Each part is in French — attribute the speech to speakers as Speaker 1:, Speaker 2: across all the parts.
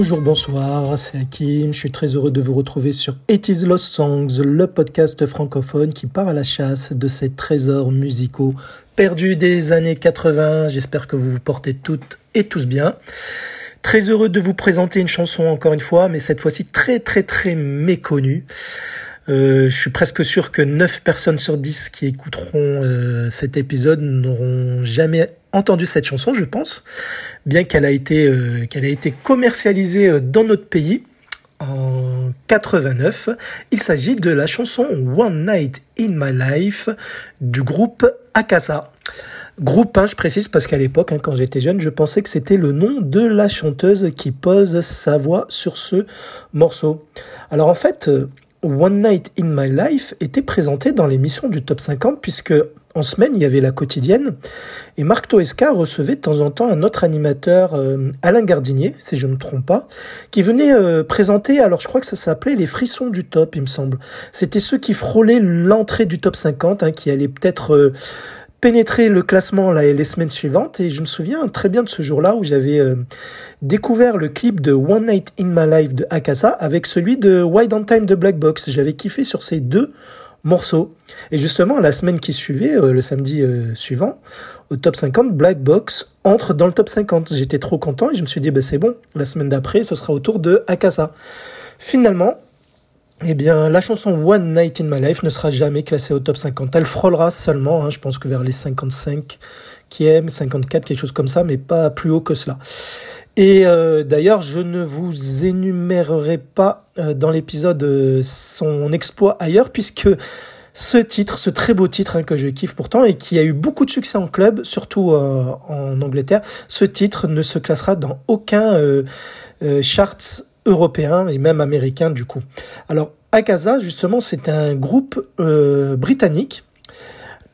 Speaker 1: Bonjour, bonsoir, c'est Hakim. Je suis très heureux de vous retrouver sur It Is Lost Songs, le podcast francophone qui part à la chasse de ces trésors musicaux perdus des années 80. J'espère que vous vous portez toutes et tous bien. Très heureux de vous présenter une chanson encore une fois, mais cette fois-ci très très très méconnue. Euh, je suis presque sûr que 9 personnes sur 10 qui écouteront euh, cet épisode n'auront jamais entendu cette chanson, je pense, bien qu'elle a été euh, qu'elle a été commercialisée euh, dans notre pays en 89. Il s'agit de la chanson One Night in My Life du groupe Akasa. Groupe, hein, je précise, parce qu'à l'époque, hein, quand j'étais jeune, je pensais que c'était le nom de la chanteuse qui pose sa voix sur ce morceau. Alors en fait, One Night in My Life était présenté dans l'émission du Top 50 puisque en semaine, il y avait la quotidienne et Marc Toesca recevait de temps en temps un autre animateur, euh, Alain Gardinier, si je ne me trompe pas, qui venait euh, présenter, alors je crois que ça s'appelait les frissons du top, il me semble. C'était ceux qui frôlaient l'entrée du top 50, hein, qui allaient peut-être euh, pénétrer le classement là, les semaines suivantes et je me souviens très bien de ce jour-là où j'avais euh, découvert le clip de One Night in My Life de Akasa avec celui de Wide on Time de Black Box. J'avais kiffé sur ces deux morceaux. Et justement, la semaine qui suivait, euh, le samedi euh, suivant, au top 50, Black Box entre dans le top 50. J'étais trop content et je me suis dit, bah, c'est bon, la semaine d'après, ce sera au tour de Akasa. Finalement, eh bien, la chanson One Night in My Life ne sera jamais classée au top 50. Elle frôlera seulement, hein, je pense que vers les 55 qui aiment, 54, quelque chose comme ça, mais pas plus haut que cela. Et euh, d'ailleurs, je ne vous énumérerai pas euh, dans l'épisode euh, son exploit ailleurs, puisque ce titre, ce très beau titre hein, que je kiffe pourtant et qui a eu beaucoup de succès en club, surtout en Angleterre, ce titre ne se classera dans aucun charts européen et même américain du coup. Alors Akaza justement c'est un groupe euh, britannique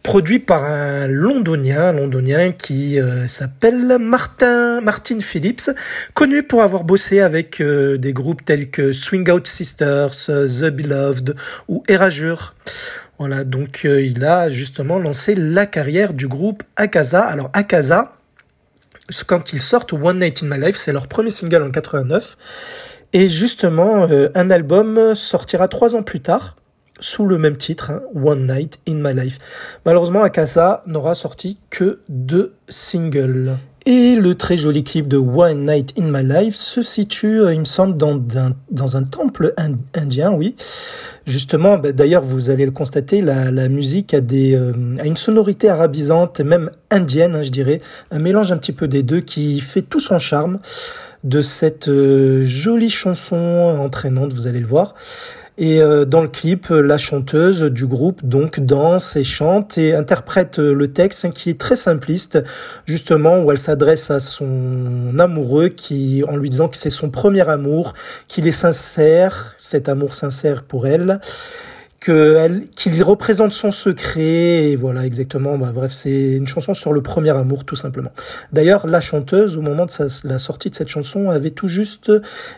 Speaker 1: produit par un londonien, londonien qui euh, s'appelle Martin Martin Phillips, connu pour avoir bossé avec euh, des groupes tels que Swing Out Sisters, The Beloved ou Erasure. Voilà, donc il a justement lancé la carrière du groupe Akaza. Alors Akaza, quand ils sortent One Night in My Life, c'est leur premier single en 89. Et justement, euh, un album sortira trois ans plus tard, sous le même titre, hein, One Night in My Life. Malheureusement, Akasa n'aura sorti que deux singles. Et le très joli clip de One Night in My Life se situe, euh, il me semble, dans un, temple indien, oui. Justement, bah, d'ailleurs, vous allez le constater, la, musique euh, a une sonorité arabisante, même indienne, hein, je dirais. Un mélange un petit peu des deux qui fait tout son charme de cette euh, jolie chanson entraînante, vous allez le voir. Et euh, dans le clip, la chanteuse du groupe donc danse et chante et interprète le texte hein, qui est très simpliste, justement où elle s'adresse à son amoureux qui, en lui disant que c'est son premier amour, qu'il est sincère, cet amour sincère pour elle, qu'il représente son secret et voilà exactement. Bah, bref c'est une chanson sur le premier amour tout simplement. D'ailleurs la chanteuse au moment de la sortie de cette chanson avait tout juste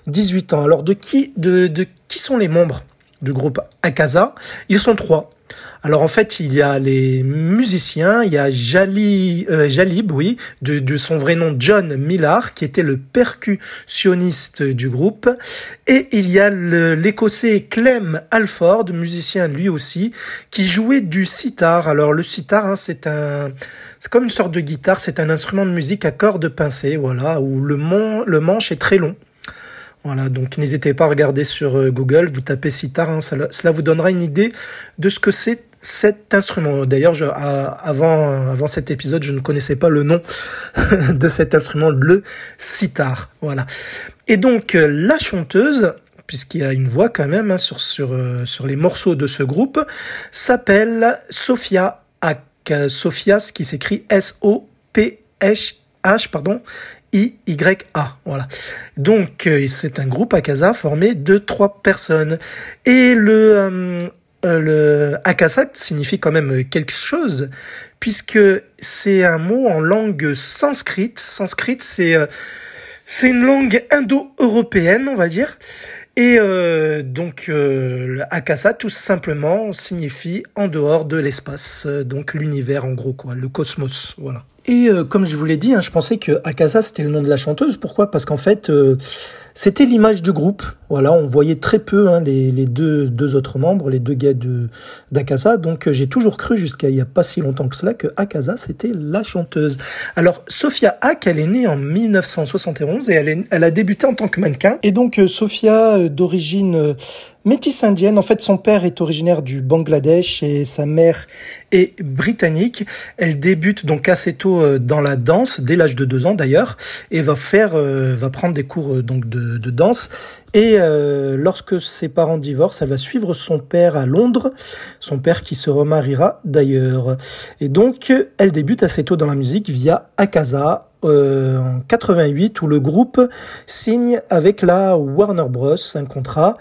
Speaker 1: 18 ans. Alors de qui de, de qui sont les membres? Du groupe Akaza ils sont trois alors en fait, il y a les musiciens, il y a Jali, euh, Jalib, oui, de, son vrai nom John Millar, qui était le percussionniste du groupe, et il y a l'écossais Clem Alford, musicien lui aussi, qui jouait du sitar. Alors le sitar, hein, c'est un, c'est comme une sorte de guitare, c'est un instrument de musique à cordes pincées, voilà, où le, le manche est très long. Voilà, donc n'hésitez pas à regarder sur euh, Google, vous tapez sitar, hein, cela vous donnera une idée de ce que c'est cet instrument. D'ailleurs, avant, cet épisode, je ne connaissais pas le nom de cet instrument, le sitar. Voilà. Et donc, euh, la chanteuse, puisqu'il y a une voix quand même hein, euh, sur les morceaux de ce groupe, s'appelle Sophia Ak. Sophia, ce qui s'écrit S-O-P-H, pardon, I-Y-A. Voilà. Donc, euh, c'est un groupe à casa formé de trois personnes. Et le, euh, le akasa signifie quand même quelque chose, puisque c'est un mot en langue sanscrite. Sanscrite, c'est euh, c'est une langue indo-européenne, on va dire. Et euh, donc, le akasa, tout simplement, signifie en dehors de l'espace, donc l'univers en gros, quoi, le cosmos, voilà. Et euh, comme je vous l'ai dit, hein, je pensais que Akasa c'était le nom de la chanteuse. Pourquoi? Parce qu'en fait, euh, c'était l'image du groupe. Voilà, on voyait très peu hein, les, les deux, deux autres membres, les deux gars de d'Akasa. Donc euh, j'ai toujours cru jusqu'à il y a pas si longtemps que cela que Akasa c'était la chanteuse. Alors Sophia Hack, elle est née en 1971 et elle, est, elle a débuté en tant que mannequin. Et donc Sophia d'origine métisse indienne. En fait, son père est originaire du Bangladesh et sa mère est britannique. Elle débute donc assez tôt euh, dans la danse, dès l'âge de deux ans d'ailleurs, et va faire, euh, va prendre des cours euh, donc de, de danse. Et euh, lorsque ses parents divorcent, elle va suivre son père à Londres, son père qui se remariera d'ailleurs. Et donc, elle débute assez tôt dans la musique via Akaza, euh, en 88 où le groupe signe avec la Warner Bros. un contrat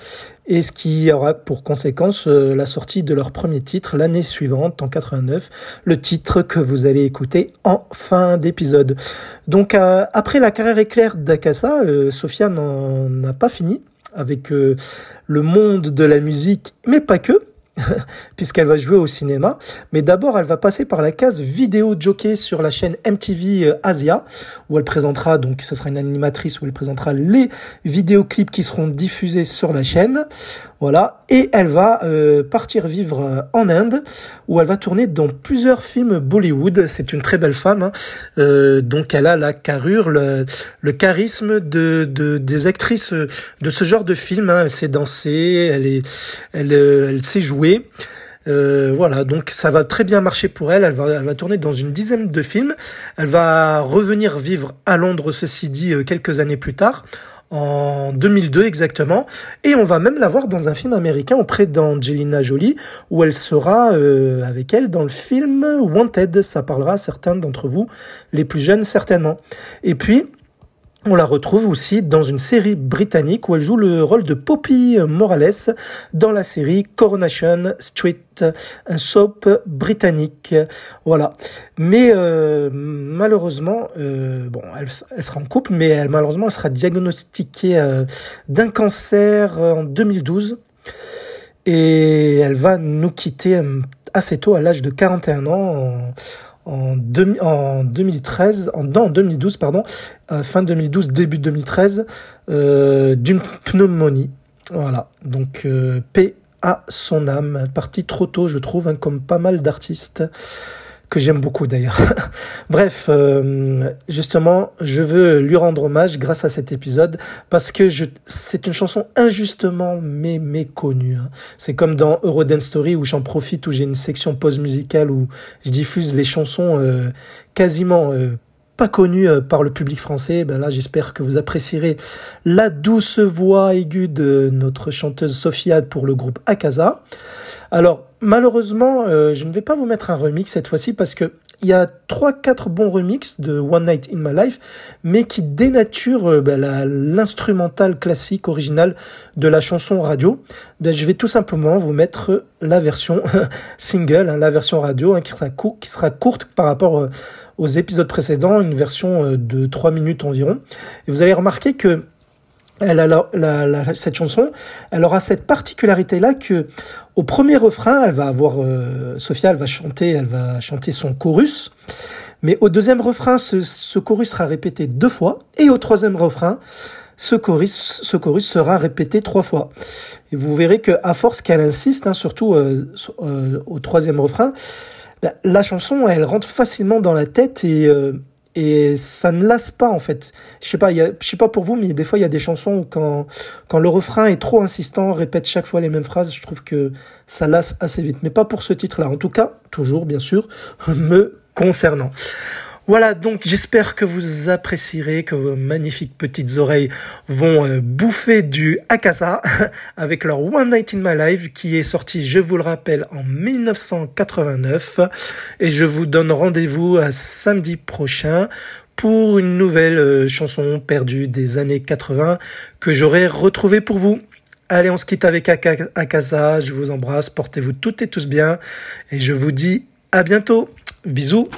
Speaker 1: et ce qui aura pour conséquence euh, la sortie de leur premier titre l'année suivante en 89 le titre que vous allez écouter en fin d'épisode. Donc euh, après la carrière éclair d'Akasa euh, Sophia n'en a pas fini avec le monde de la musique mais pas que puisqu'elle va jouer au cinéma. Mais d'abord, elle va passer par la case vidéo jockey sur la chaîne MTV euh, Asia, où elle présentera, donc ce sera une animatrice où elle présentera les vidéoclips qui seront diffusés sur la chaîne. Voilà. Et elle va euh, partir vivre euh, en Inde, où elle va tourner dans plusieurs films Bollywood. C'est une très belle femme. Hein. Euh, donc elle a la carrure, le, le charisme de, de, des actrices de ce genre de film. Hein. Elle sait danser, elle, est, elle, elle sait jouer. Euh, voilà, donc ça va très bien marcher pour elle. Elle va, tourner dans une dizaine de films. Elle va revenir vivre à Londres, ceci dit, quelques années plus tard, en 2002 exactement, et on va même la voir dans un film américain auprès d'Angelina Jolie, où elle sera euh, avec elle dans le film Wanted. Ça parlera à certains d'entre vous, les plus jeunes certainement. Et puis, on la retrouve aussi dans une série britannique où elle joue le rôle de Poppy Morales dans la série Coronation Street, un soap britannique. Voilà. Mais euh, malheureusement, euh, elle, sera en couple, mais elle, malheureusement, elle sera diagnostiquée euh, d'un cancer en 2012 et elle va nous quitter assez tôt, à l'âge de 41 ans. En, deux, en 2013, en, non, en 2012, pardon, euh, fin 2012, début 2013, euh, d'une pneumonie. Voilà, donc euh, paix à son âme, parti trop tôt, je trouve, hein, comme pas mal d'artistes que j'aime beaucoup d'ailleurs. Bref, euh, justement, je veux lui rendre hommage grâce à cet épisode parce que je, c'est une chanson injustement mais méconnue. Hein. C'est comme dans Eurodance Story où j'en profite, où j'ai une section pause musicale où je diffuse les chansons euh, quasiment euh, pas connues euh, par le public français. Ben là, j'espère que vous apprécierez la douce voix aiguë de notre chanteuse Sophia pour le groupe Akaza. Alors, malheureusement, euh, je ne vais pas vous mettre un remix cette fois-ci parce que il y a trois, quatre bons remixes de One Night in My Life, mais qui dénaturent euh, ben, l'instrumental classique original de la chanson radio. Ben, je vais tout simplement vous mettre la version single, hein, la version radio, hein, qui, sera courte par rapport euh, aux épisodes précédents, une version euh, de trois minutes environ. Et vous allez remarquer que elle a la, la, la, cette chanson, elle aura cette particularité-là que au premier refrain, elle va avoir euh, Sophia, elle va chanter, elle va chanter son chorus, mais au deuxième refrain, ce, ce, chorus sera répété deux fois, et au troisième refrain, ce chorus, ce chorus sera répété trois fois. Et vous verrez que à force qu'elle insiste, hein, surtout euh, euh, au troisième refrain, ben, la chanson, elle rentre facilement dans la tête et euh, et ça ne lasse pas en fait. Je sais pas, y a, sais pas pour vous, mais des fois il y a des chansons où quand quand le refrain est trop insistant, répète chaque fois les mêmes phrases, je trouve que ça lasse assez vite. Mais pas pour ce titre-là. En tout cas, toujours bien sûr, me concernant. Voilà, donc j'espère que vous apprécierez, que vos magnifiques petites oreilles vont euh, bouffer du Akasa avec leur One Night in My Life qui est sorti, je vous le rappelle, en 1989. Et je vous donne rendez-vous à samedi prochain pour une nouvelle euh, chanson perdue des années 80 que j'aurai retrouvée pour vous. Allez, on se quitte avec Akasa. Je vous embrasse. Portez-vous toutes et tous bien. Et je vous dis à bientôt. Bisous.